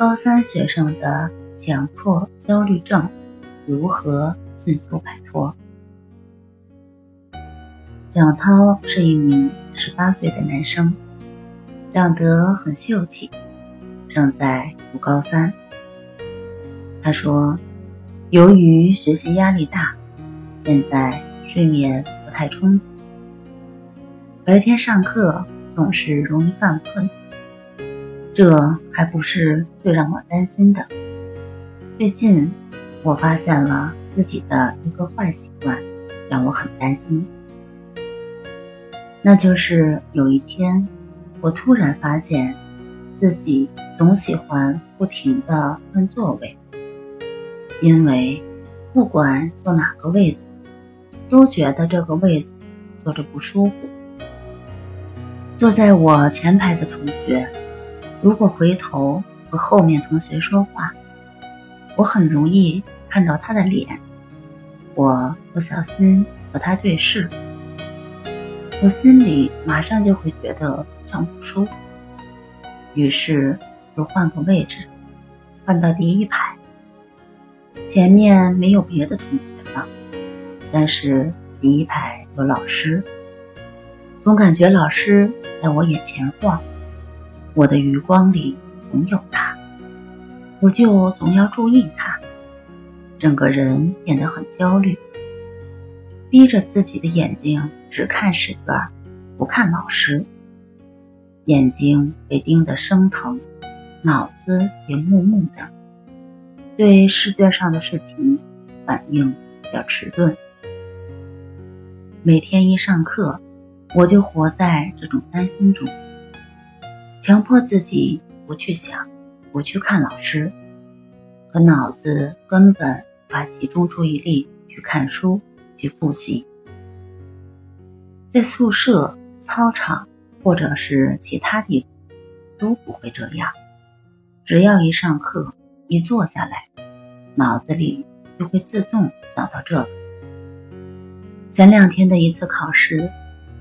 高三学生的强迫焦虑症如何迅速摆脱？蒋涛是一名十八岁的男生，长得很秀气，正在读高三。他说，由于学习压力大，现在睡眠不太充足，白天上课总是容易犯困。这还不是最让我担心的。最近，我发现了自己的一个坏习惯，让我很担心。那就是有一天，我突然发现自己总喜欢不停地换座位，因为不管坐哪个位子，都觉得这个位子坐着不舒服。坐在我前排的同学。如果回头和后面同学说话，我很容易看到他的脸，我不小心和他对视，我心里马上就会觉得很不舒服，于是就换个位置，换到第一排。前面没有别的同学了，但是第一排有老师，总感觉老师在我眼前晃。我的余光里总有他，我就总要注意他，整个人变得很焦虑，逼着自己的眼睛只看试卷，不看老师。眼睛被盯得生疼，脑子也木木的，对试卷上的试题反应比较迟钝。每天一上课，我就活在这种担心中。强迫自己不去想，不去看老师，可脑子根本无法集中注意力去看书、去复习。在宿舍、操场或者是其他地方都不会这样，只要一上课、一坐下来，脑子里就会自动想到这个。前两天的一次考试，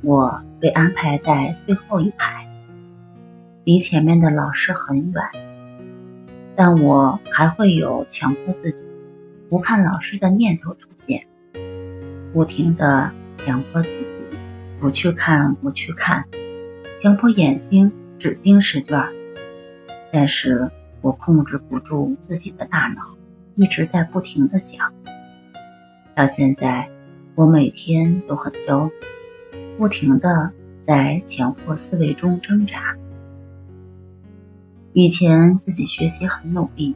我被安排在最后一排。离前面的老师很远，但我还会有强迫自己不看老师的念头出现，不停的强迫自己不去看，不去看，强迫眼睛只盯试卷。但是我控制不住自己的大脑，一直在不停的想。到现在，我每天都很焦虑，不停的在强迫思维中挣扎。以前自己学习很努力，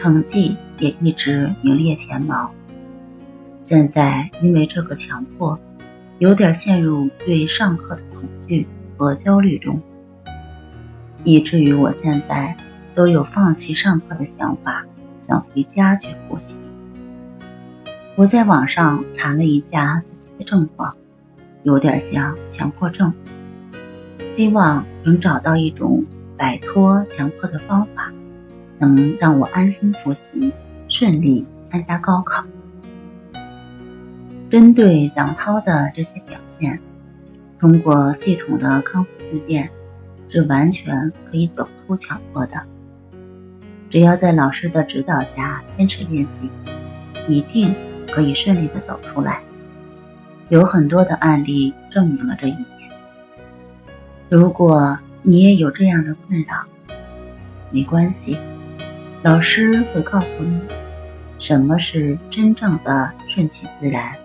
成绩也一直名列前茅。现在因为这个强迫，有点陷入对上课的恐惧和焦虑中，以至于我现在都有放弃上课的想法，想回家去复习。我在网上查了一下自己的症状，有点像强迫症，希望能找到一种。摆脱强迫的方法，能让我安心复习，顺利参加高考。针对蒋涛的这些表现，通过系统的康复训练，是完全可以走出强迫的。只要在老师的指导下坚持练习，一定可以顺利的走出来。有很多的案例证明了这一点。如果，你也有这样的困扰，没关系，老师会告诉你什么是真正的顺其自然，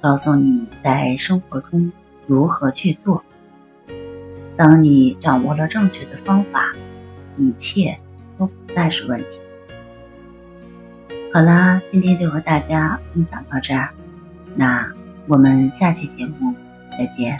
告诉你在生活中如何去做。当你掌握了正确的方法，一切都不再是问题。好啦，今天就和大家分享到这儿，那我们下期节目再见。